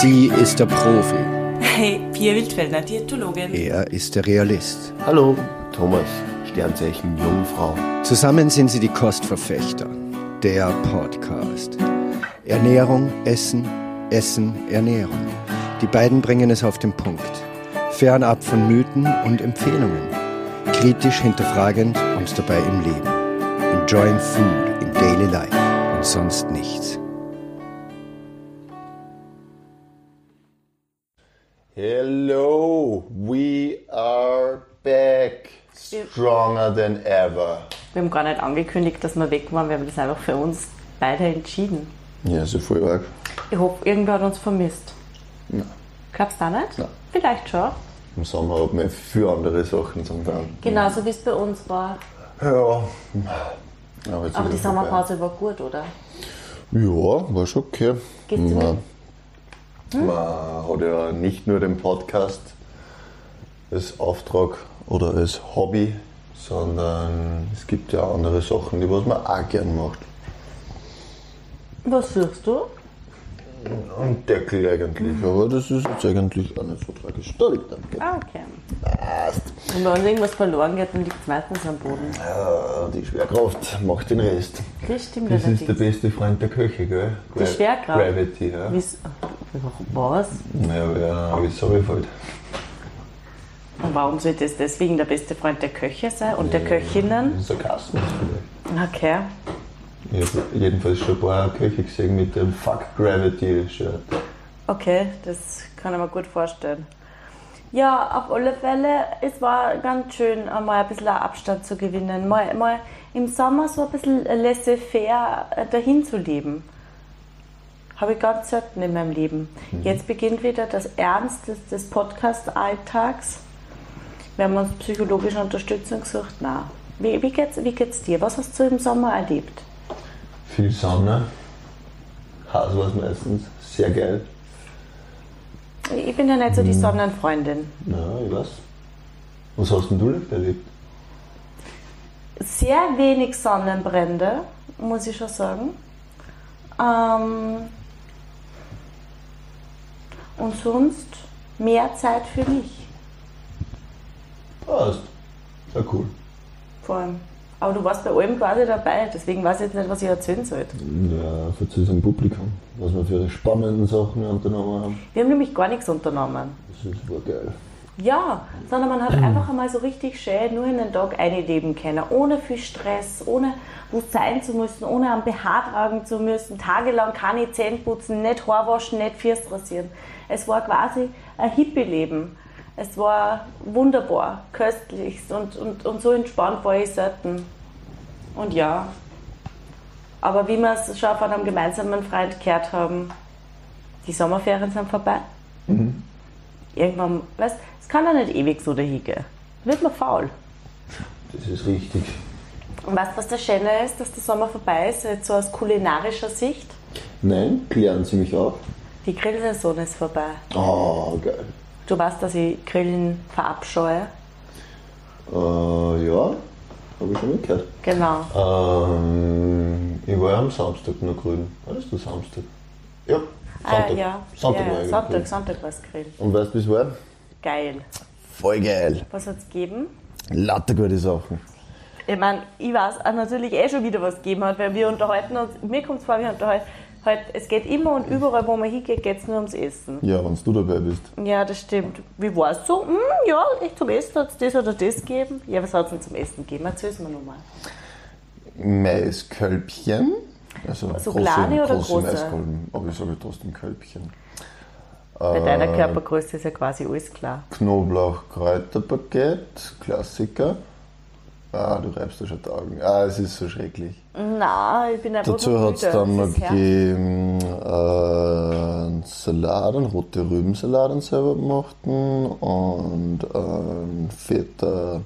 Sie ist der Profi. Hey, Pia Wildfellner, Diätologin. Er ist der Realist. Hallo, Thomas, Sternzeichen Jungfrau. Zusammen sind sie die Kostverfechter. Der Podcast. Ernährung, Essen, Essen, Ernährung. Die beiden bringen es auf den Punkt. Fernab von Mythen und Empfehlungen. Kritisch hinterfragend und dabei im Leben. Enjoying food in daily life und sonst nichts. Hello, we are back. Stronger than ever. Wir haben gar nicht angekündigt, dass wir weg waren. Wir haben das einfach für uns beide entschieden. Ja, so voll arg. Ich hoffe, irgendwer hat uns vermisst. Nein. Glaubst du auch nicht? Nein. Vielleicht schon. Im Sommer hat man viel andere Sachen zum tun. Genauso wie es bei uns war. Ja. Aber, Aber die Sommerpause war gut, oder? vorbei. Ja, war schon okay. Gehst du man, man hat ja nicht nur den Podcast als Auftrag oder als Hobby, sondern es gibt ja andere Sachen, die was man auch gern macht. Was suchst du? Ein Deckel eigentlich, aber das ist jetzt eigentlich auch nicht so tragisch. Da liegt ein Deckel. Ah, okay. Passt. Und wenn irgendwas verloren geht, dann liegt es meistens am Boden. Ja, die Schwerkraft macht den Rest. Das stimmt Das ist der beste Freund der Köche, gell? Die Gra- Schwerkraft? Gravity, ja. Wie's- Was? Naja, wer wieso fällt. Und warum sollte es deswegen der beste Freund der Köche sein und der Köchinnen? Sarkasmus vielleicht. Okay. Ich habe jedenfalls schon ein paar Köche gesehen mit dem Fuck Gravity-Shirt. Okay, das kann ich mir gut vorstellen. Ja, auf alle Fälle, es war ganz schön, einmal ein bisschen Abstand zu gewinnen. Mal, mal im Sommer so ein bisschen laissez-faire äh, dahin zu leben. Habe ich ganz selten in meinem Leben. Jetzt beginnt wieder das Ernst des, des Podcast-Alltags. Wir haben uns psychologische Unterstützung gesucht. Na, wie, wie, geht's, wie geht's dir? Was hast du im Sommer erlebt? Viel Sonne. Haus war es meistens. Sehr geil. Ich bin ja nicht so die Sonnenfreundin. Ja, ich weiß. Was hast denn du nicht erlebt? sehr wenig Sonnenbrände, muss ich schon sagen. Ähm, und sonst mehr Zeit für mich. Passt. Sehr cool. Vor allem. Aber du warst bei allem quasi dabei, deswegen weiß ich jetzt nicht, was ich erzählen sollte. Ja, für unserem Publikum, was wir für spannenden Sachen unternommen haben. Wir haben nämlich gar nichts unternommen. Das ist war geil. Ja, sondern man hat einfach einmal so richtig schön nur in den Tag einleben können, ohne viel Stress, ohne wo sein zu müssen, ohne am BH tragen zu müssen, tagelang keine Zähne putzen, nicht Haar waschen, nicht First rasieren. Es war quasi ein Hippie-Leben. Es war wunderbar, köstlichst und, und, und so entspannt war ich selten. Und ja, aber wie wir es schon von einem gemeinsamen Freund gehört haben, die Sommerferien sind vorbei irgendwann, weißt es kann ja nicht ewig so dahin gehen. Wird man faul. Das ist richtig. Und weißt du, was das Schöne ist, dass der Sommer vorbei ist, jetzt so aus kulinarischer Sicht? Nein, klären Sie mich auf. Die Grillsaison ist vorbei. Oh, geil. Du weißt, dass ich Grillen verabscheue. Äh, ja, habe ich schon mitgehört. Genau. Ähm, ich war ja am Samstag noch. War das der Samstag? Ja, Sonntag. Ah, ja. Sonntag ja, war ich Sonntag, war es Grillen. Und weißt du, wie es war? Geil. Voll geil. Was hat es gegeben? Latte gute Sachen. Ich meine, ich weiß auch natürlich eh schon wieder, was es gegeben hat, weil wir unterhalten uns, mir kommt es vor, wir unterhalten, halt, es geht immer und überall, wo man hingeht, geht es nur ums Essen. Ja, wenn du dabei bist. Ja, das stimmt. Wie war es so? Hm, ja, echt zum Essen hat es das oder das gegeben. Ja, was hat es denn zum Essen gegeben? Erzähl es mir nochmal. Maiskölbchen. Also So kleine oder große? Maiskolben. Aber ich sage trotzdem Kölbchen. Bei deiner Äh. Körpergröße ist ja quasi alles klar. Knoblauch-Kräuterpaket, Klassiker. Ah, du reibst da schon die Augen. Ah, es ist so schrecklich. Nein, ich bin einfach Dazu hat es dann noch gegeben äh, einen Salat, einen rote Rübensalat, einen selber gemachten und einen fetter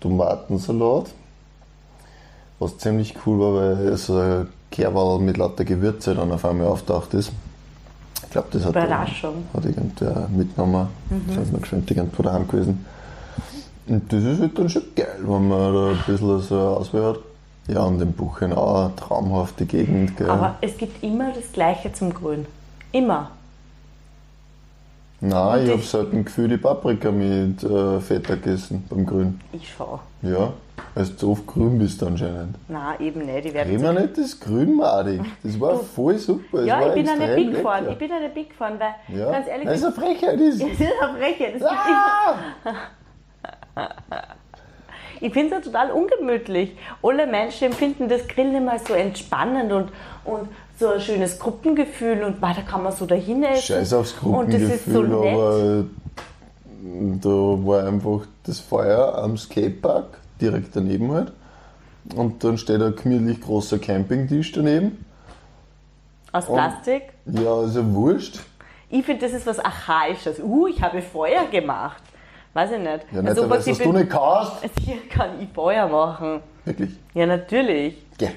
Tomatensalat. Was ziemlich cool war, weil so ein Kerwal mit lauter Gewürze dann auf einmal auftaucht ist. Ich glaube, das hat, Überraschung. hat irgendwer mitgenommen. Das ist noch geschwind irgendwo daheim gewesen. Und das ist halt dann schon geil, wenn man da ein bisschen so Auswahl hat. Ja, und in Buchenau, traumhafte Gegend. Gell? Aber es gibt immer das Gleiche zum Grün. Immer. Nein, Und ich habe ich- selten gefüllte Paprika mit äh, Feta gegessen beim Grün. Ich schon. Ja, weil du zu oft grün bist anscheinend. Nein, eben nicht. Ich werde wir nicht das Grünmadig. Das war voll super. Das ja, war ich bin eine Big Fan. lecker. Ich bin eine Big Fan, weil ja. ganz ehrlich, Weil es eine Frechheit ist. das ist eine Frechheit. Das immer- Ah! Ich finde es ja total ungemütlich. Alle Menschen empfinden das Grillen immer so entspannend und, und so ein schönes Gruppengefühl und boah, da kann man so dahin essen. Scheiß aufs Und das ist so Gruppengefühl, nett. aber da war einfach das Feuer am Skatepark, direkt daneben halt. Und dann steht ein gemütlich großer Campingtisch daneben. Aus Plastik. Ja, ist ja wurscht. Ich finde, das ist was Archaisches. Uh, ich habe Feuer gemacht. Weiß ich nicht. Ja, nicht, Also, weil was das ich du nicht kannst. Sicher kann ich Feuer machen. Wirklich. Ja, natürlich. Geh.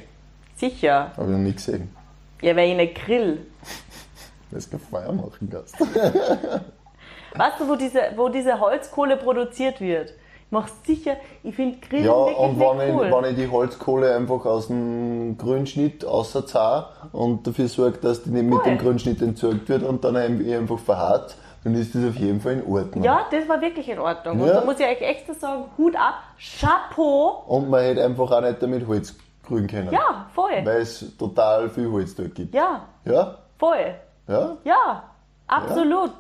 Sicher. Habe ich noch nie gesehen. Ja, weil ich nicht grill. Weil du kein Feuer machen kannst. Weißt du, wo diese, wo diese Holzkohle produziert wird? Ich mache sicher, ich finde Grillen Ja, wirklich und wenn, cool. ich, wenn ich die Holzkohle einfach aus dem Grünschnitt außerzahre und dafür sorge, dass die nicht mit Voll. dem Grünschnitt entsorgt wird und dann einfach verharrt, dann ist das auf jeden Fall in Ordnung. ja, das war wirklich in Ordnung. Und Ja. da muss ich euch extra sagen, Hut ab, Chapeau. Und man hätte einfach auch nicht damit Holz grün können. Ja, voll. Weil es total viel Holz dort gibt. Ja, Ja? voll. Ja? Ja, absolut.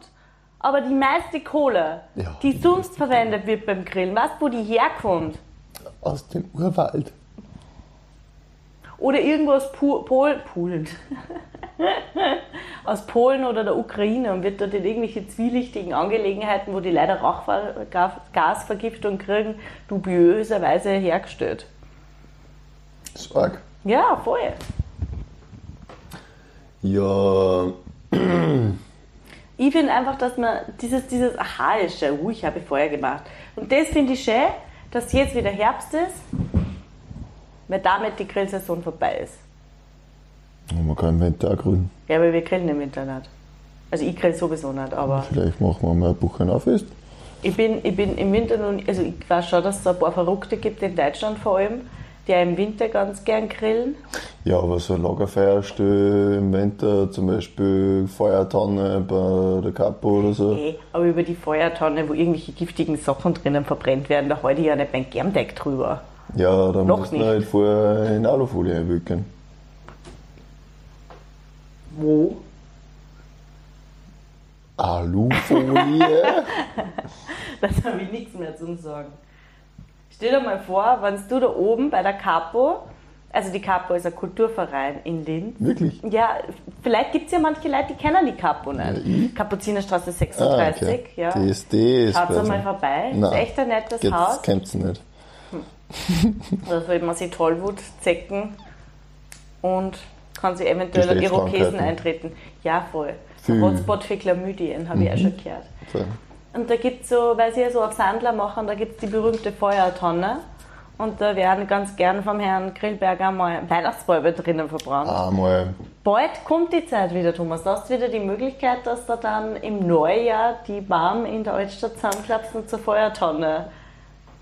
Aber die meiste Kohle, Ja. die sonst verwendet wird beim Grillen, weißt du, wo die herkommt? Aus dem Urwald. Oder irgendwo aus Pol Polen. aus Polen oder der Ukraine und wird dort in irgendwelche zwielichtigen Angelegenheiten, wo die leider Rauchgasvergiftung kriegen, dubiöserweise hergestellt. Ist arg. Ja, voll. Ja, Ich finde einfach, dass man dieses, dieses Archaische, uh, ich habe Feuer gemacht. Und das finde ich schön, dass jetzt wieder Herbst ist, weil damit die Grillsaison vorbei ist. Man kann im Winter auch grün. Ja, aber wir grillen im Winter nicht. Also ich grill sowieso nicht, aber Vielleicht machen wir mal ein Buchenau-Fest. ich bin, ich bin im Winter nicht, also ich weiß schon, dass es ein paar Verrückte gibt, in Deutschland vor allem, die auch im Winter ganz gern grillen. Ja, aber so ein Lagerfeuerstelle im Winter, zum Beispiel Feuertonne bei der Kapo oder so. Eh, aber über die Feuertonne, wo irgendwelche giftigen Sachen drinnen verbrennt werden, da halte ich ja nicht mein Germdeck drüber. Ja, da Noch musst du nicht. halt vorher in Alufolie einwickeln. Wo? Alufolie? Das habe ich nichts mehr zu sagen. Stell dir mal vor, wenn du da oben bei der Capo, also die Capo ist ein Kulturverein in Linz. Wirklich? Ja, vielleicht gibt es ja manche Leute, die kennen die Capo nicht. Ja? Kapuzinerstraße Ah, 36, okay. ja. DSD ist Schaut quasi- mal vorbei. Nein, Ist echt ein nettes Geht's- Haus. Kennt's nicht. Da sollte man sich Tollwut zecken und kann sich eventuell an Irokesen eintreten. Ja, voll. Ein Hotspot für Chlamydien, habe ich auch schon gehört. So. Und da gibt es so, weil sie ja so auf Sandler machen, da gibt es die berühmte Feuertonne. Und da werden ganz gern vom Herrn Grillberger mal Weihnachtsbäume drinnen verbrannt. Einmal. Bald kommt die Zeit wieder, Thomas. Da hast du wieder die Möglichkeit, dass du dann im Neujahr die Baum in der Altstadt zusammenklappst und zur Feuertonne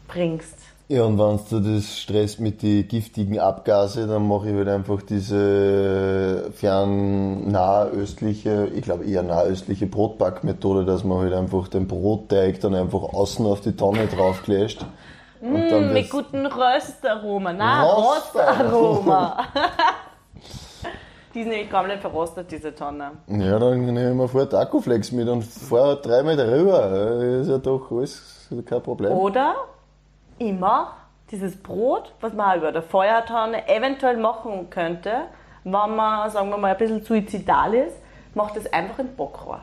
bringst. Ja, und wenn du das stresst mit den giftigen Abgase, dann mache ich halt einfach diese fern nahöstliche, ich glaube eher nahöstliche Brotbackmethode, dass man halt einfach den Brotteig dann einfach außen auf die Tonne draufkläscht. Und dann Mit gutem Röstaroma. Nein, Röstaroma. Rostaroma. die ist nämlich komplett verrostet, diese Tonne. Ja, dann nehme ich mir vorher Tacoflex mit und fahre dreimal drüber. Ist ja doch alles kein Problem. Oder mache dieses Brot, was man über der Feuertonne eventuell machen könnte, wenn man, sagen wir mal, ein bisschen suizidal ist, macht das einfach im Bockrohr.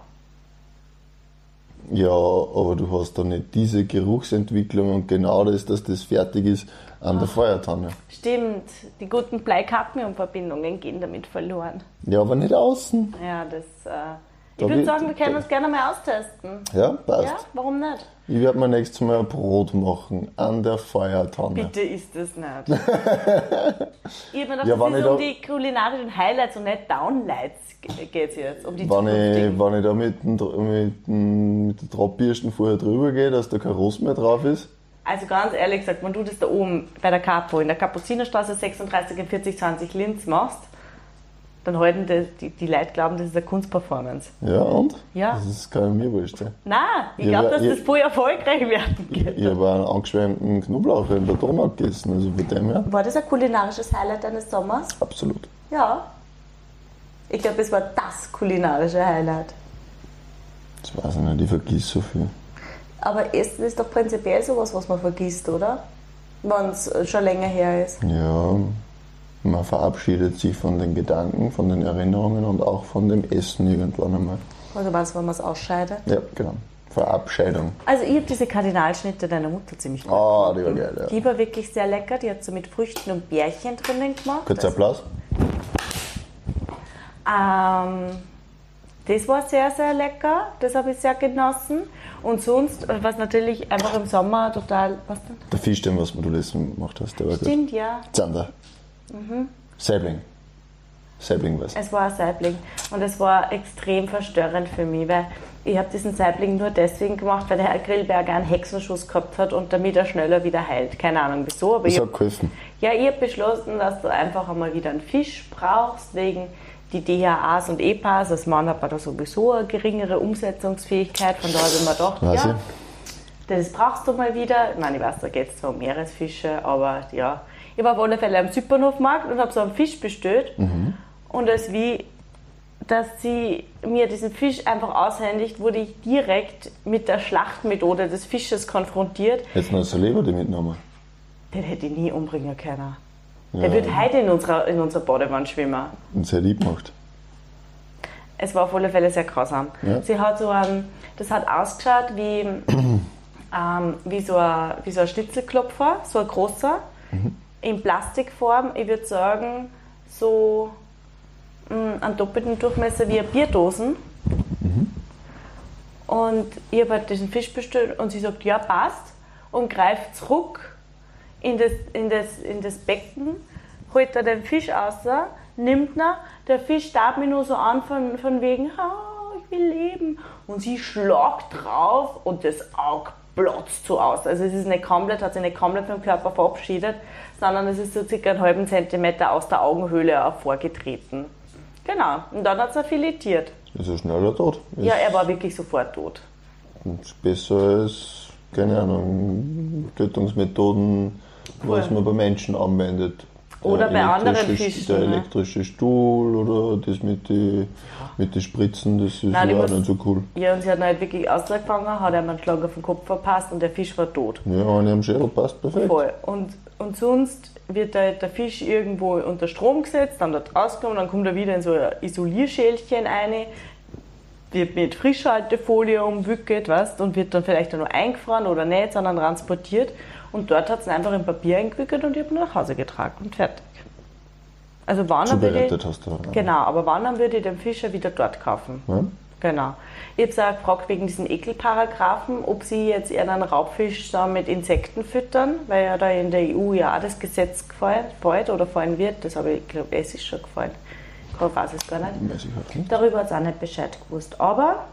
Ja, aber du hast dann nicht diese Geruchsentwicklung und genau das, dass das fertig ist an der Feuertonne. Stimmt, die guten Blei-Cadmium-Verbindungen gehen damit verloren. Ja, aber nicht außen. Ja, das. Äh, ich würde sagen, wir können uns gerne mal austesten. Ja, passt. Ja, warum nicht? Ich werde mir nächstes Mal ein Brot machen an der Feuertonne. Bitte ist das nicht. ich habe mir gedacht, Ja, wenn ist um die kulinarischen Highlights und nicht Downlights geht es jetzt. Um die Wenn ich, wenn ich da mit, dem, mit, dem, mit der Tropfbürsten vorher drüber gehe, dass da kein Rost mehr drauf ist, Also ganz ehrlich gesagt, wenn du das da oben bei der Capo in der Kapuzinerstraße 36 in 4020 Linz machst, dann halten die, die, die Leute glauben, das ist eine Kunstperformance. Ja, und? Ja. Das ist nicht mir wurscht. Nein, ich Ja, glaube, dass ihr- das voll erfolgreich werden wird. Ich habe einen angeschwemmten Knoblauch in der Donau gegessen, also von dem her War das ein kulinarisches Highlight deines Sommers? absolut. Ja. Ich glaube, es war das kulinarische Highlight. Das weiß ich nicht, ich vergiss so viel. Aber Essen ist doch prinzipiell sowas, was man vergisst, oder? Wenn es schon länger her ist. Ja, man verabschiedet sich von den Gedanken, von den Erinnerungen und auch von dem Essen irgendwann einmal. Also was, wenn man es ausscheidet. Ja, genau. Verabscheidung. Also ich habe diese Kardinalschnitte deiner Mutter ziemlich gut Ah, die war geil, ja. Die war wirklich sehr lecker. Die hat so mit Früchten und Bärchen drinnen gemacht. Kurzer Applaus. Ähm, das war sehr, sehr lecker. Das habe ich sehr genossen. Und sonst, was natürlich einfach im Sommer total. Was denn? Der Fisch, den was du letztes Mal gemacht hast, der war gut. Stimmt, ja. Zander. Saibling. Saibling was. Es war ein Saibling. Und es war extrem verstörend für mich, weil ich habe diesen Saibling nur deswegen gemacht, weil der Herr Grillberger einen Hexenschuss gehabt hat und damit er schneller wieder heilt. Keine Ahnung wieso, aber Das ich hat geholfen. Ja, ich habe beschlossen, dass du einfach einmal wieder einen Fisch brauchst, wegen die DHAs und EPAs. Als Mann hat man da sowieso eine geringere Umsetzungsfähigkeit. Von daher habe ich mir gedacht, Weiß ja, das brauchst du mal wieder. Ich meine, ich weiß, da geht es zwar um Meeresfische, aber ja. Ich war auf alle Fälle am Zypernhofmarkt und habe so einen Fisch bestellt. Und als wie, dass sie mir diesen Fisch einfach aushändigt, wurde ich direkt mit der Schlachtmethode des Fisches konfrontiert. Jetzt noch so Leber die mitgenommen. Den hätte ich nie umbringen können. Ja. Der wird heute in unserer, in unserer Badewanne schwimmen. Und sehr lieb gemacht. Es war auf alle Fälle sehr grausam. Ja. Sie hat so ein, das hat ausgeschaut wie, ähm, wie, so ein, wie so ein Schnitzelklopfer, so ein großer, in Plastikform. Ich würde sagen, so mh, einen doppelten Durchmesser wie eine Bierdosen. Und ich habe halt diesen Fisch bestellt und sie sagt, ja, passt. Und greift zurück in das, in das, in das Becken, holt da den Fisch raus, nimmt ihn, der Fisch starrt mich nur so an von, von wegen, ah, ich will leben. Und sie schlagt drauf und das Auge platzt so aus. Also es ist nicht komplett, hat sich nicht komplett vom Körper verabschiedet, sondern es ist so circa einen halben Zentimeter aus der Augenhöhle hervorgetreten. Genau, und dann hat es filetiert. Ist er schneller tot. Ist, Ja, er war wirklich sofort tot. ist besser als, keine Ahnung, Tötungsmethoden, was Voll. man bei Menschen anwendet. Oder Der bei anderen Fischen, Der ne? elektrische Stuhl oder das mit den mit die Spritzen, das ist Nein, ja auch nicht so cool. Ja, und sie hat ihn halt wirklich ausgefangen, hat ihm einen Schlag auf den Kopf verpasst und der Fisch war tot. Ja, eine am Schädel passt perfekt. Voll. Und, und sonst wird der, der Fisch irgendwo unter Strom gesetzt, dann dort rausgenommen, dann kommt er wieder in so ein Isolierschälchen rein, wird mit Frischhaltefolie umwickelt, weißt, und wird dann vielleicht nur eingefroren oder nicht, sondern transportiert. Und dort hat es einfach in Papier eingewickelt und ich habe ihn nach Hause getragen und fertig. Also wann dann würde ich, Zubereitet hast du. aber. genau, aber wann dann würde ich den Fischer wieder dort kaufen? Ja? Genau. Ich habe auch gefragt wegen diesen Ekelparagraphen, ob sie jetzt eher einen Raubfisch da mit Insekten füttern, weil ja da in der EU ja auch das Gesetz gefällt, fällt oder fallen wird. Das habe ich, glaube es ist schon gefallen. Ich weiß es gar nicht. Darüber hat es auch nicht Bescheid gewusst. Aber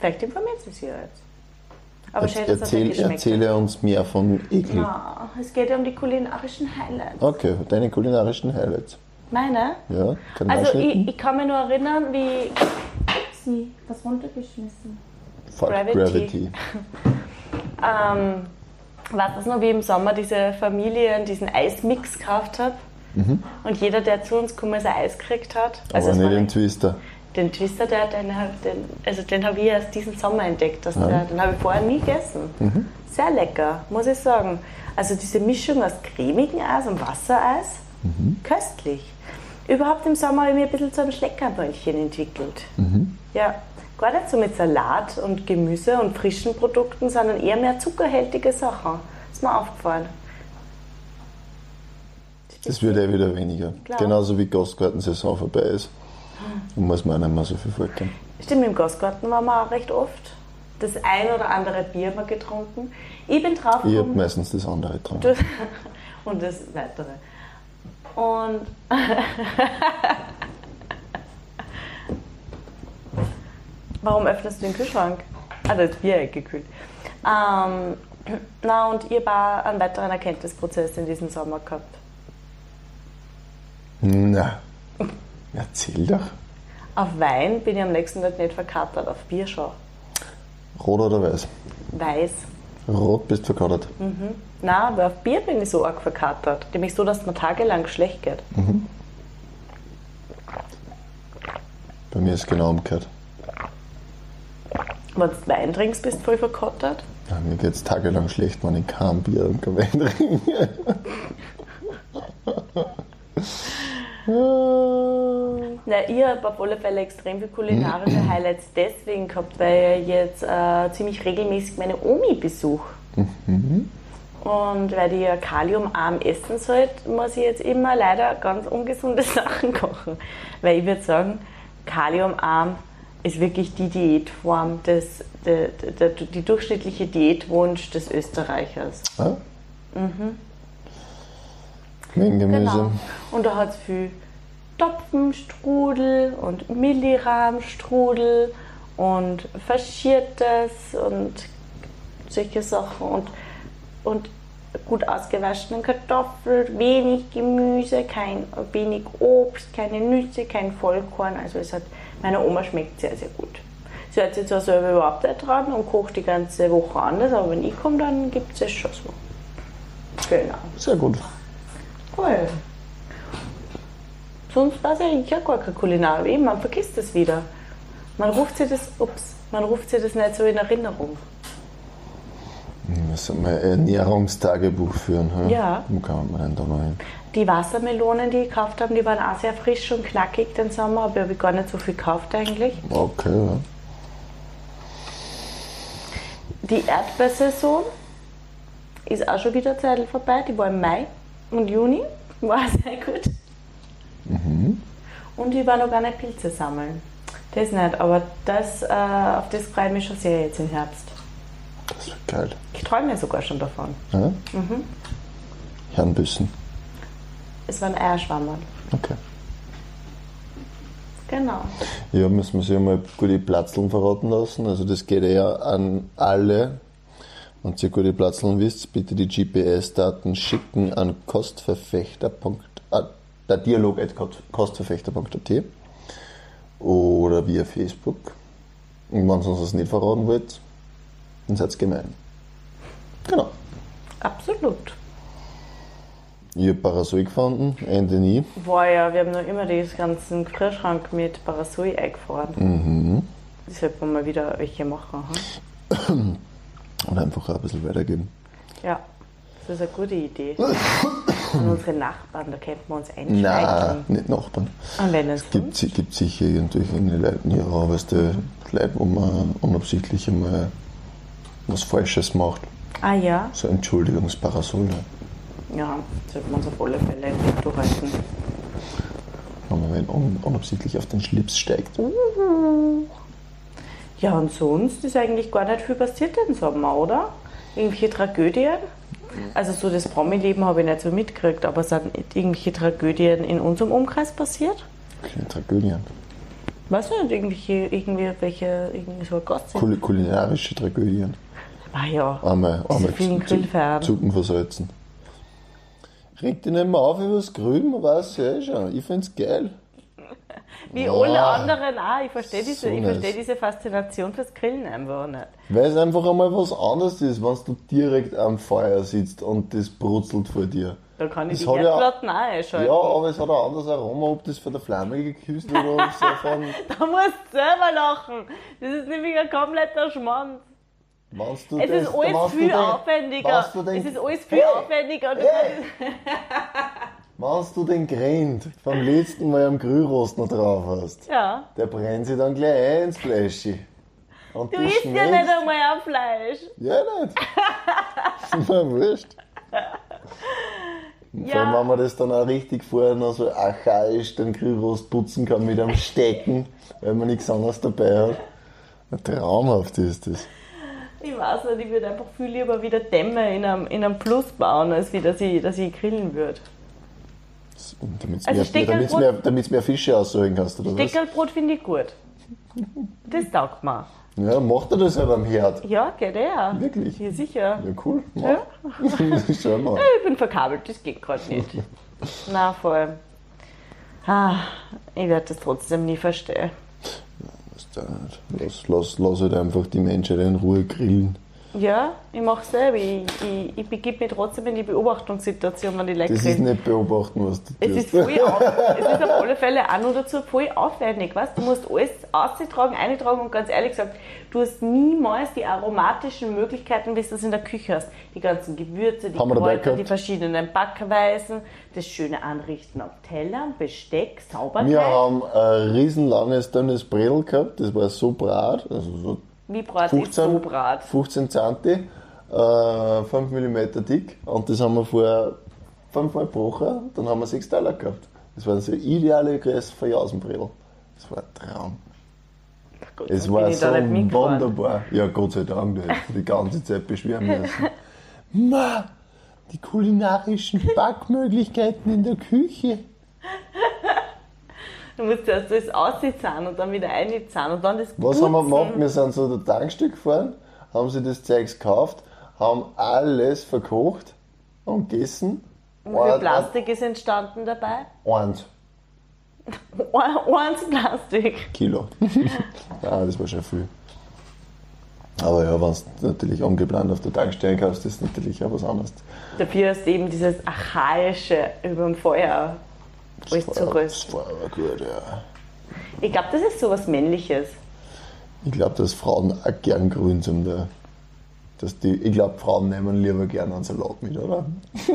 vielleicht informiert sie sich ja jetzt. Aber es Erzähl, geschmeckt erzähle uns mehr von Ekel. Ja, es geht ja um die kulinarischen Highlights. Okay, deine kulinarischen Highlights. Meine? Ja, kann Also ich, ich kann mich nur erinnern, wie... Upsi, was runtergeschmissen. Fuck Gravity. Gravity. Ähm, weißt du noch, wie im Sommer diese Familie diesen Eismix gekauft hat? Und jeder, der zu uns gekommen ist, ein Eis gekriegt hat. Aber es nicht den Twister. Den Twister, der, den, den, also den habe ich erst diesen Sommer entdeckt. Dass Ja. der, den habe ich vorher nie gegessen. Sehr lecker, muss ich sagen. Also diese Mischung aus cremigem Eis und Wassereis, köstlich. Überhaupt im Sommer habe ich mir ein bisschen zu einem Schleckerbällchen entwickelt. Ja, gar nicht so mit Salat und Gemüse und frischen Produkten, sondern eher mehr zuckerhältige Sachen. Ist mir aufgefallen. Das wird eh wieder weniger. Klar. Genauso wie Gastgartensaison vorbei ist. Und muss man auch nicht mehr so viel vorgehen. Stimmt, im Gastgarten waren wir auch recht oft. Das ein oder andere Bier haben wir getrunken. Ich bin drauf Ich habe meistens das andere getrunken. Und das weitere. Und warum öffnest du den Kühlschrank? Ah, das Bier ist gekühlt. Ähm, na, und ihr war einen weiteren Erkenntnisprozess in diesem Sommer gehabt. Na, Erzähl doch. Auf Wein bin ich am nächsten Tag nicht verkatert, auf Bier schon. Rot oder weiß? Weiß. Rot bist verkatert. Na, aber auf Bier bin ich so arg verkatert. Nämlich so, dass es mir tagelang schlecht geht. Bei mir ist genau umgekehrt. Wenn du Wein trinkst, bist du voll verkatert. Ja, mir geht es tagelang schlecht, wenn ich kein Bier und kein Wein trinke. Na, ich habe auf alle Fälle extrem viele kulinarische Highlights deswegen gehabt, weil ich jetzt äh, ziemlich regelmäßig meine Omi besuche. Und weil ich ja kaliumarm essen sollte, muss ich jetzt immer leider ganz ungesunde Sachen kochen. Weil ich würde sagen, kaliumarm ist wirklich die Diätform, des, der, der, die durchschnittliche Diätwunsch des Österreichers. Ja? Mengemüse. Genau. Und da hat es viel Topfenstrudel und Millirahmstrudel und Faschiertes und solche Sachen und, und gut ausgewaschene Kartoffeln, wenig Gemüse, kein, wenig Obst, keine Nüsse, kein Vollkorn. Also es hat, meiner Oma schmeckt sehr, sehr gut. Sie hat sich zwar selber überhaupt nicht dran und kocht die ganze Woche anders, aber wenn ich komme, dann gibt es es schon so. Genau. Sehr gut. Cool. Sonst weiß ich eigentlich auch gar keine Kulinarik. Eben, man vergisst es wieder. Man ruft sich das, ups, man ruft sich das nicht so in Erinnerung. Müssen wir ein Ernährungstagebuch führen. hä? Ja. Wo kann man denn da noch hin? Die Wassermelonen, die ich gekauft habe, die waren auch sehr frisch und knackig den Sommer, aber ich habe gar nicht so viel gekauft eigentlich. Okay, ja. Die Erdbeersaison ist auch schon wieder Zeit vorbei. Die war im Mai und Juni. War sehr gut. Und ich war noch gar nicht Pilze sammeln. Das nicht, aber das, äh, auf das freue ich mich schon sehr jetzt im Herbst. Das wird geil. Ich träume sogar schon davon. Ja? Mhm. Hirnbüssen. Es waren Eierschwammerl. Okay. Genau. Ja, müssen wir sich einmal gute Platzeln verraten lassen. Also das geht eher an alle. Und ihr gute Platzeln wisst, bitte die GPS-Daten schicken an kostverfechter. äh, Der Dialog at kostverfechter.at oder via Facebook. Und wenn ihr uns das nicht verraten wollt, dann seid gemein. Genau. Absolut. Ich habe Parasol gefunden, Ende nie. War ja, wir haben noch immer den ganzen Kühlschrank mit Parasol eingefahren. Mhm. Das sollte man mal wieder welche machen. Hm? Und einfach ein bisschen weitergeben. Ja, das ist eine gute Idee. Und unsere Nachbarn, da könnten wir uns Nein, einschleichen. nicht Nachbarn. Und wenn es Gibt, gibt sicher irgendwelche Leute, ja, weißt du, Leute, wo man unabsichtlich einmal was Falsches macht. Ah ja, So Entschuldigungsparasol. ja, sollte man uns auf alle Fälle im durchhalten. Wenn man un unabsichtlich auf den Schlips steigt. Ja, und sonst ist eigentlich gar nicht viel passiert den Sommer, oder? Irgendwelche Tragödien? Also so das Promi-Leben habe ich nicht so mitgekriegt, aber sind irgendwelche Tragödien in unserem Umkreis passiert? Kleine Tragödien. Weißt du nicht, irgendwelche, irgendwie welche, irgendwie so Gossip? Kul kulinarische Tragödien. Ah ja, Einmal, einmal vielen Grillfeiern. Zucken versalzen. Reg dich nicht mehr auf über das Grillen, man weiß ja eh schon. Ich find's geil. wie Boah. alle anderen auch. Ich verstehe diese, So ich verstehe diese Faszination fürs Grillen einfach nicht. Weil es einfach einmal was anderes ist, wenn du direkt am Feuer sitzt und das brutzelt vor dir. Da kann ich Das die hat ja- Herdplatten auch einschalten. Ja, aber es hat ein anderes Aroma, ob das von der Flamme geküsst wird oder so von. Da musst du selber lachen. Das ist nämlich ein kompletter du Es das- ist alles viel aufwendiger. Es ist alles viel aufwendiger. Hey! Wenn du den Grind vom letzten Mal am Grillrost noch drauf hast, Ja. der brennt sich dann gleich ein ins Fleisch. Und Du isst ja nicht einmal am Fleisch. Ja, nicht. ist mir wurscht. Und Vor allem, Ja. wenn man das dann auch richtig vorher noch so archaisch den Grillrost putzen kann mit einem Stecken, weil man nichts anderes dabei hat. Ein Traumhaft ist das. Ich weiß nicht, ich würde einfach viel lieber wieder Dämme in einem, in einem Plus bauen, als wie dass ich, dass ich grillen würde. Damit Also mehr, Steckerlbrot- mehr, damit's mehr Fische aussuchen kannst, oder was? Deckelbrot finde ich gut. Das taugt mir. Ja, macht er das ja beim Herd. Ja, geht ja. Wirklich? Ja, sicher. Ja, cool. Ja. Mach. Schau mal. Ich bin verkabelt, das geht gerade nicht. Na, voll. Ah, ich werde das trotzdem nie verstehen. Lass, lass, lass halt einfach die Menschheit in Ruhe grillen. Ja, ich mache selber. Ich, ich, ich begib mich trotzdem in die Beobachtungssituation, wenn die Leute Das ist nicht beobachten, was du Es tust. ist, voll auf, es ist auf alle Fälle auch noch dazu voll aufwendig. Weißt? Du musst alles austragen, eintragen und ganz ehrlich gesagt, du hast niemals die aromatischen Möglichkeiten, wie du es in der Küche hast. Die ganzen Gewürze, die Kräuter, die verschiedenen Backweisen, das schöne Anrichten auf Tellern, Besteck, Sauberkeit. Wir haben ein riesenlanges, dünnes Bredel gehabt, das war so brat, also so wie Brat ist 15, so Brat. 15 cm, äh, 5 mm dick und das haben wir vorher fünfmal gebrochen, dann haben wir 6 Teile gehabt. Das war so ideale Größe für Jausenbredel. Das war ein Traum. Gott, Es war so wunderbar. Ja, Gott sei Dank, du hättest die ganze Zeit beschweren müssen. Ma, die kulinarischen Backmöglichkeiten in der Küche. Du musst erst das aussitzen und dann wieder einziehen und dann das Was haben wir Putzen. gemacht? Wir sind so der Tankstück gefahren, haben sie das Zeugs gekauft, haben alles verkocht und gegessen. Wie viel Plastik ist entstanden dabei? Eins Eins Plastik. Kilo. ja, das war schon viel. Aber ja, wenn du natürlich ungeplant auf der Tankstelle kaufst, ist natürlich auch was anderes. Dafür hast du eben dieses Archaische über dem Feuer alles zu Das war aber gut, ja. Ich glaube, das ist so was Männliches. Ich glaube, dass Frauen auch gern grün sind. Da. Dass die, ich glaube, Frauen nehmen lieber gern einen Salat mit, oder?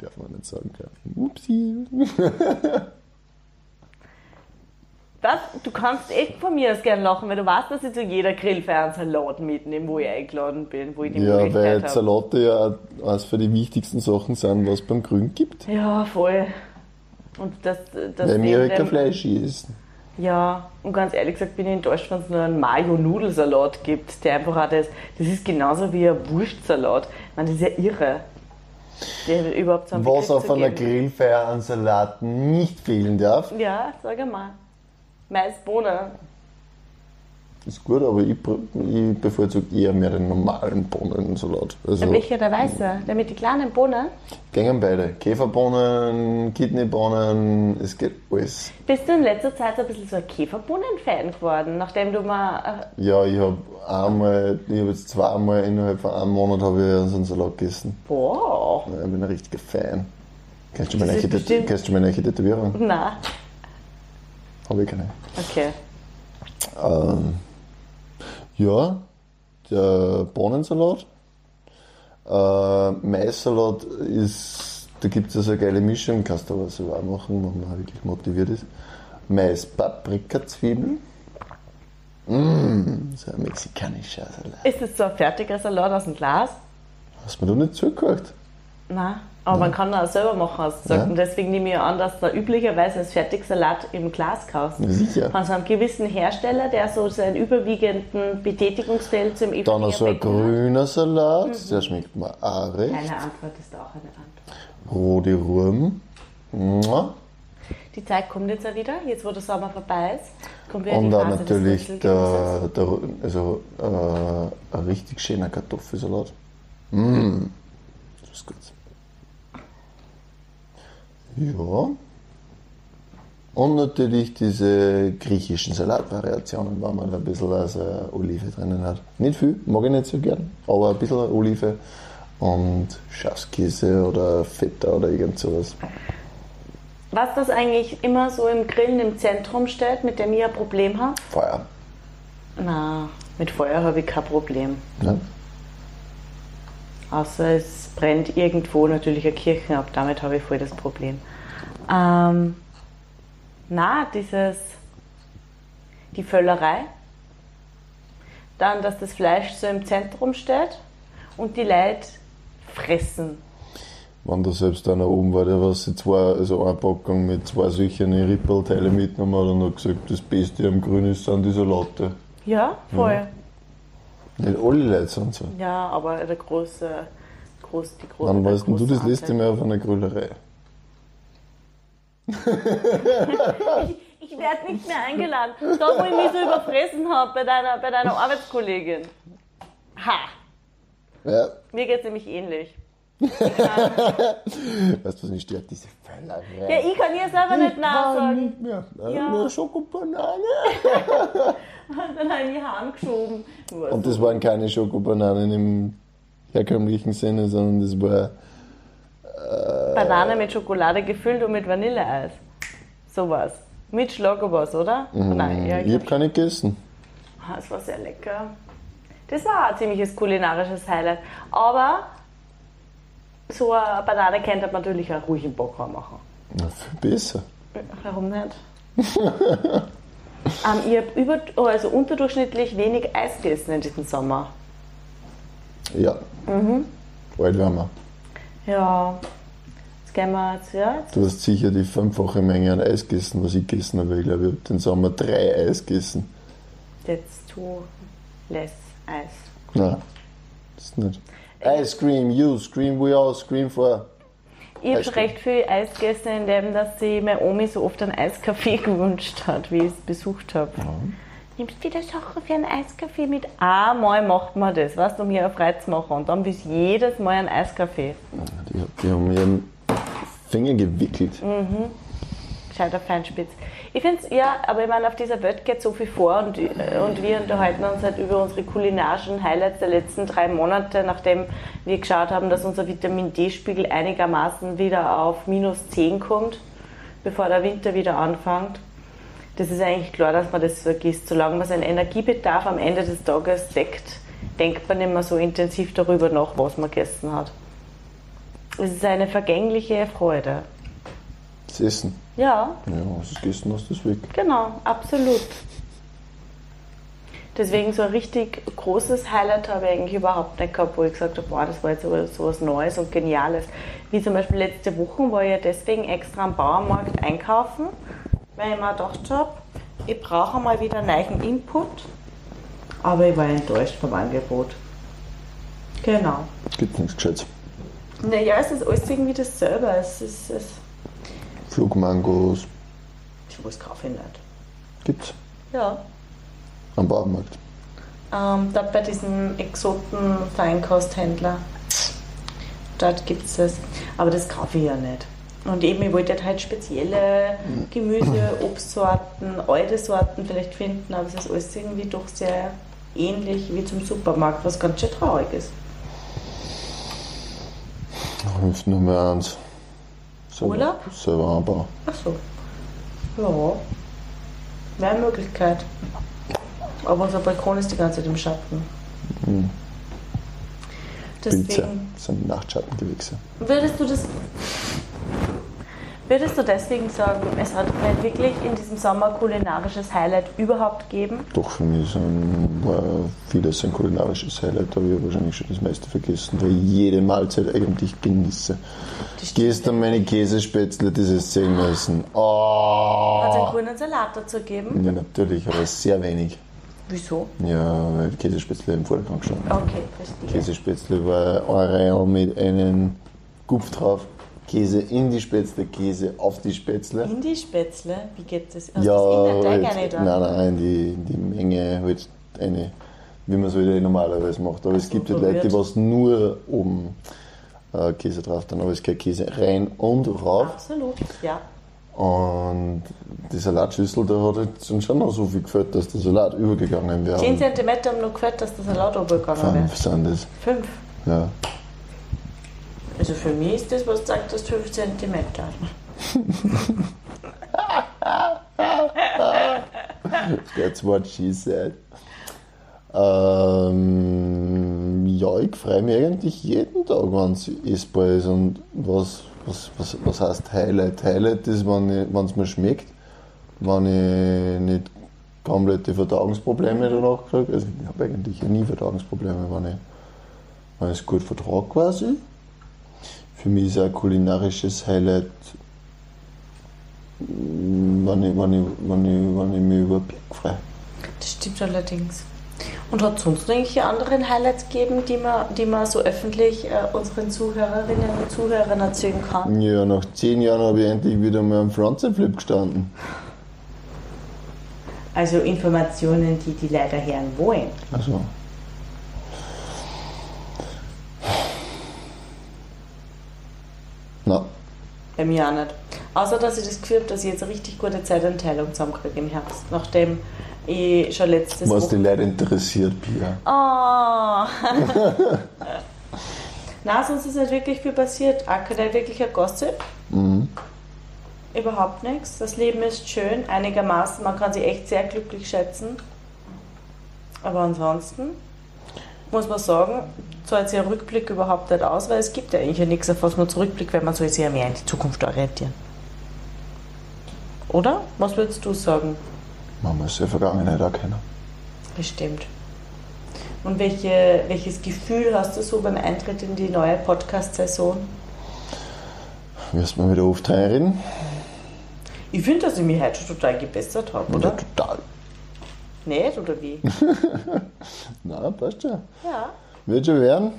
Darf man nicht sagen. Ja. Upsi. Das, du kannst echt von mir aus gern lachen, weil du weißt, dass ich zu jeder Grillfeier einen Salat mitnehme, wo ich eingeladen bin, wo ich die Ja, weil habe. Salate ja auch eines für die wichtigsten Sachen sind, was es beim Grün gibt. Ja, voll. Und das, das Weil wir halt kein Fleisch essen. Ja, und ganz ehrlich gesagt bin ich enttäuscht, wenn es nur einen Mayo-Nudelsalat gibt, der einfach auch das, das ist genauso wie ein Wurstsalat. Ich meine, das ist ja irre. Was auf einer. Grillfeier an Salaten nicht fehlen darf, Ja, sag einmal. Mais Bohnen. ist gut, aber ich, ich bevorzuge eher mehr den normalen Bohnensalat. Also Welcher der weiße? Der mit den kleinen Bohnen? gängen beide. Käferbohnen, Kidneybohnen, es geht alles. Bist du in letzter Zeit so ein bisschen so ein Käferbohnen-Fan geworden, nachdem du mal. äh, Ja, ich habe einmal, ich habe jetzt zweimal innerhalb von einem Monat habe ich so einen Salat gegessen. Boah, Ja, ich bin ein richtiger Fan. Kennst du meine, echte, Tätowierung? na, Habe ich keine. okay. Ähm, ja, der Bohnensalat. Äh, Maissalat ist, da gibt es ja so eine geile Mischung, kannst du aber selber auch machen, wenn man wirklich motiviert ist. Mais, Paprika, Zwiebeln. Mmh, so ein mexikanischer Salat. Ist das so ein fertiger Salat aus dem Glas? Hast du mir da nicht zugehört? Nein. Aber man kann auch selber machen, hast du gesagt. Ja. Und deswegen nehme ich an, dass da üblicherweise das Fertigsalat im Glas kaufst. Sicher. Von so einem gewissen Hersteller, der so seinen überwiegenden Betätigungsfeld zum Dann noch so ein hat. grüner Salat, der schmeckt mir auch recht. Keine Antwort ist auch eine Antwort. Rote Rum. Mua. Die Zeit kommt jetzt auch wieder, jetzt wo der Sommer vorbei ist. Kommt wieder Und die dann Phase natürlich der, der, also, äh, ein richtig schöner Kartoffelsalat. Mmh. Das ist gut. Ja. Und natürlich diese griechischen Salatvariationen, wenn man da ein bisschen also Olive drinnen hat. Nicht viel, mag ich nicht so gern, aber ein bisschen Olive und Schafskäse oder Feta oder irgend sowas. Was das eigentlich immer so im Grillen im Zentrum steht, mit dem ich ein Problem habe? Feuer. Na, mit Feuer habe ich kein Problem. Ne? Außer es brennt irgendwo natürlich eine Kirche ab, damit habe ich voll das Problem. Ähm, na, dieses, die Völlerei. Dann, dass das Fleisch so im Zentrum steht und die Leute fressen. Wenn da selbst einer oben war, der was zwei, also eine Packung mit zwei solchen Rippelteile mitgenommen hat und hat gesagt, das Beste am Grün ist sind die Salate. Ja, voll. Nicht alle Leute sind so. Ja, aber der große, groß, die große. Wann denn du das letzte. Mal auf einer Grüllerei? Ich werde nicht mehr eingeladen. Da, wo ich mich so überfressen habe bei deiner, bei deiner Arbeitskollegin. Ha! Ja, Mir geht es nämlich ähnlich. Weißt du, was mich stört? Diese Völlerei. Ja, ich kann hier selber nicht nachsagen. nicht mehr. Ja. Ja. Nur Schokobanane. Und dann habe ich die Hand geschoben. Und das waren keine Schokobananen im herkömmlichen Sinne, sondern das war Banane mit Schokolade gefüllt und mit Vanilleeis. Sowas. Mit Schlagobers, oder? Nein, ja, ich ich habe keine gegessen. Ah, Es war sehr lecker. Das war ein ziemliches kulinarisches Highlight. Aber so eine Banane könnte man natürlich auch ruhig im Bockhorn machen. Na, viel besser. Warum nicht? ähm, ich habe über, also unterdurchschnittlich wenig Eis gegessen in diesem Sommer. Ja. Mhm. Wir. Ja, jetzt gehen wir jetzt, ja, jetzt Du hast sicher die fünffache Menge an Eis gegessen, was ich gegessen habe. Ich glaube, ich habe den Sommer drei Eis gegessen. jetzt too less Eis. Nein, das ist nicht. Ice cream, you scream, we all scream for. Ich habe recht viel Eis gegessen, indem dass sie meine Omi so oft einen Eiskaffee gewünscht hat, wie ich es besucht habe. Nimmst du wieder Sachen für einen Eiskaffee mit? Einmal macht man das, weißt du, um hier eine Freude zu machen. Und dann bis jedes Mal ein Eiskaffee. Die, die haben mir den Finger gewickelt. Gescheiter Feinspitz. Ich finde es, ja, aber ich meine, auf dieser Welt geht so viel vor und, und wir unterhalten uns halt über unsere kulinarischen Highlights der letzten drei Monate, nachdem wir geschaut haben, dass unser Vitamin D-Spiegel einigermaßen wieder auf minus 10 kommt, bevor der Winter wieder anfängt. Das ist eigentlich klar, dass man das vergisst. Solange man seinen Energiebedarf am Ende des Tages deckt, denkt man nicht mehr so intensiv darüber nach, was man gegessen hat. Es ist eine vergängliche Freude. Das Essen. Ja, Ja, was ist gegessen, hast du das weg. Genau, absolut. Deswegen so ein richtig großes Highlight habe ich eigentlich überhaupt nicht gehabt, wo ich gesagt habe, boah, das war jetzt so, so was Neues und Geniales. Wie zum Beispiel letzte Woche war ich ja deswegen extra am Bauernmarkt einkaufen, weil ich mir gedacht habe, ich brauche mal wieder neuen Input. Aber ich war enttäuscht vom Angebot. Genau. Gibt nichts Gescheites. Naja, es ist alles irgendwie dasselbe. Es ist, es, Flugmangos was kaufe ich nicht. gibt's Ja. am Baumarkt. Ähm, dort bei diesem Exoten-Feinkosthändler. Dort gibt es das. Aber das kaufe ich ja nicht. Und eben, ich wollte halt spezielle Gemüse, Obstsorten, alte Sorten vielleicht finden, aber es ist alles irgendwie doch sehr ähnlich wie zum Supermarkt, was ganz schön traurig ist. Da hilft nur mehr eins. Selber- Urlaub? Selber anbauen. Ach so. Ja. Wäre eine Möglichkeit. Aber unser Balkon ist die ganze Zeit im Schatten. Pilze Deswegen. sind Nachtschattengewächse. Würdest du das. Würdest du deswegen sagen, es hat nicht wirklich in diesem Sommer kulinarisches Highlight überhaupt gegeben? Doch, für mich sind, war vieles ein kulinarisches Highlight, aber ich habe wahrscheinlich schon das meiste vergessen, weil ich jede Mahlzeit eigentlich genieße. Gestern meine Käsespätzle, dieses sehen müssen. Hat es Oh! einen grünen Salat dazu gegeben? Ja, natürlich, aber sehr wenig. Wieso? Ja, weil Käsespätzle im Vordergrund gestanden. Okay, verstehe. Käsespätzle war Real mit einem Gupf drauf. Käse in die Spätzle, Käse auf die Spätzle. In die Spätzle? Wie geht das? Hast Ja, das in der Teig halt, nein, nein, die, die Menge halt eine, wie man es halt normalerweise macht. Aber es so, gibt halt Leute, die was nur oben äh, Käse drauf tun, aber es geht Käse rein und rauf. Absolut, ja. Und die Salatschüssel, da hat jetzt schon noch so viel gefällt, dass der Salat übergegangen wäre. 10 cm haben noch gefällt, dass der Salat runtergegangen wäre. Fünf sind das. 5. Ja. Also für mich ist das, was du sagt, das 5 cm. That's what she said. Ähm, ja, ich freue mich eigentlich jeden Tag, wenn es essbar ist. Und was, was, was, was heißt Highlight? Highlight ist, wenn es mir schmeckt, wenn ich nicht komplette Verdauungsprobleme danach kriege. Also ich habe eigentlich nie Verdauungsprobleme, wenn ich, wenn ich es gut vertrage quasi. Für mich ist ein kulinarisches Highlight, wenn ich, wenn ich, wenn ich, wenn ich mich über Berg freue. Das stimmt allerdings. Und hat es sonst noch irgendwelche anderen Highlights gegeben, die man, die man so öffentlich äh, unseren Zuhörerinnen und Zuhörern erzählen kann? Ja, nach zehn Jahren habe ich endlich wieder mal am Fronzenflip gestanden. Also Informationen, die die leider hören wollen. Also. Bei mir auch nicht. Außer, dass ich das Gefühl habe, dass ich jetzt eine richtig gute Zeitanteilung zusammenkriege im Herbst. Nachdem ich schon letztes Was die Wochen- Leute interessiert, Pia. Oh. Na, sonst ist nicht wirklich viel passiert. Auch kein wirklicher Gossip. Überhaupt nichts. Das Leben ist schön, einigermaßen. Man kann sich echt sehr glücklich schätzen. Aber ansonsten muss man sagen, zahlt sich ein Rückblick überhaupt nicht aus, weil es gibt ja eigentlich ja nichts, auf was man zurückblickt, weil man soll sich ja mehr in die Zukunft orientieren. Oder? Was würdest du sagen? Man muss ja Vergangenheit erkennen. Bestimmt. Und welche, welches Gefühl hast du so beim Eintritt in die neue Podcast-Saison? Wirst du mal wieder oft reinreden? Ich finde, dass ich mich heute schon total gebessert habe, Ja, oder? total. Nicht, oder wie? Na, passt schon. ja. Wird schon werden.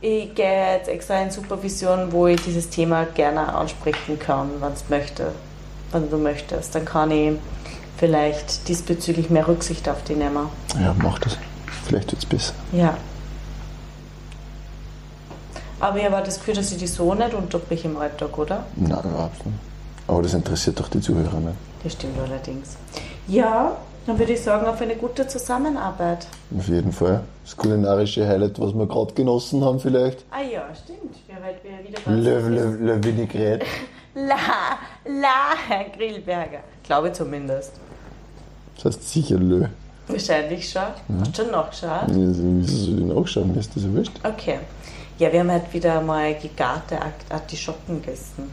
Ich gehe jetzt extra in Supervision, wo ich dieses Thema gerne ansprechen kann, wenn du möchte, wenn du möchtest. Dann kann ich vielleicht diesbezüglich mehr Rücksicht auf die nehmen. Ja, mach das. Vielleicht wird's besser. Ja. Aber habe auch das Gefühl, dass ich die so nicht unterbrich im Alltag, oder? Nein, überhaupt nicht. Aber das interessiert doch die Zuhörer nicht. Das stimmt allerdings. Ja, dann würde ich sagen, auf eine gute Zusammenarbeit. Auf jeden Fall. Das kulinarische Highlight, was wir gerade genossen haben, vielleicht. Ah ja, stimmt. Wir wir wieder Le, le, le Vinaigrette. La, La, Grillberger. Glaube zumindest. Das heißt sicher Le. Wahrscheinlich schon. Hast du schon nachgeschaut? Wieso soll ich nachschauen? Mir ist das erwischt. Okay. Ja, wir haben halt wieder mal gegarte Art- Artischocken gegessen.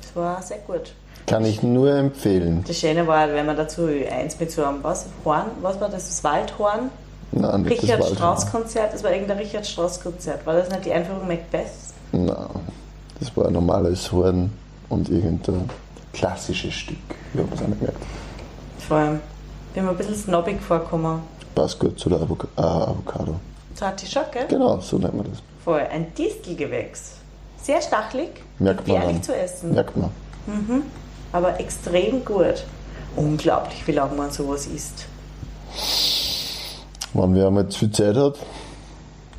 Das war sehr gut. Kann ich nur empfehlen. Das Schöne war, wenn man dazu eins mit so einem, was, Horn, was war das, das Waldhorn? Nein, nicht Richard. Strauss Konzert, das war irgendein Richard Strauss Konzert. War das nicht die Einführung Macbeths? Nein, das war ein normales Horn und irgendein klassisches Stück. Ich habe es auch nicht gemerkt. Vor allem, bin mir ein bisschen snobbig vorgekommen. Passt gut zu der Avoc äh, Avocado. So Artischocke? Genau, so nennt man das. Voll, ein Distelgewächs. Sehr stachelig, Merkt man gefährlich an. zu essen, Merkt man. Aber extrem gut. Unglaublich, wie lange man sowas isst. Wenn wer einmal zu viel Zeit hat,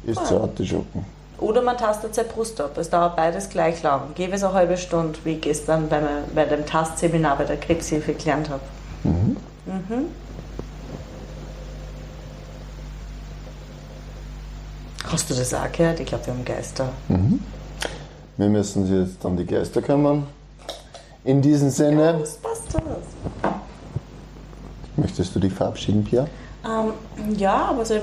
ist es Artischocken. Oder man tastet seine Brust ab. Es dauert beides gleich lang. Gebe es eine halbe Stunde, wie ich gestern bei, me- bei dem Tastseminar bei der Krebshilfe gelernt habe. Mhm. Hast du das auch gehört? Ich glaube, wir haben Geister. Wir müssen sie jetzt an die Geister kümmern. In diesem Sinne, Ghostbusters. möchtest du dich verabschieden, Pia? Ähm, ja, aber so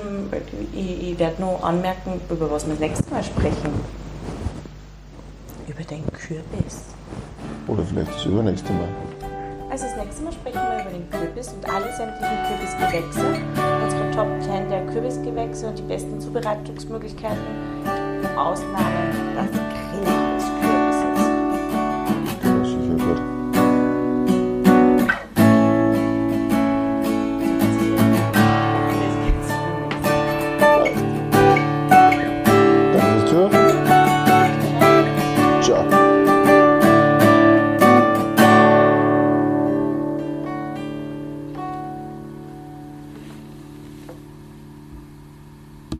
ich, ich werde nur anmerken, über was wir das nächste Mal sprechen. Über den Kürbis. Oder vielleicht das übernächste Mal. Also das nächste Mal sprechen wir über den Kürbis und alle sämtlichen Kürbisgewächse. Unsere Top 10 der Kürbisgewächse und die besten Zubereitungsmöglichkeiten. Ausnahme das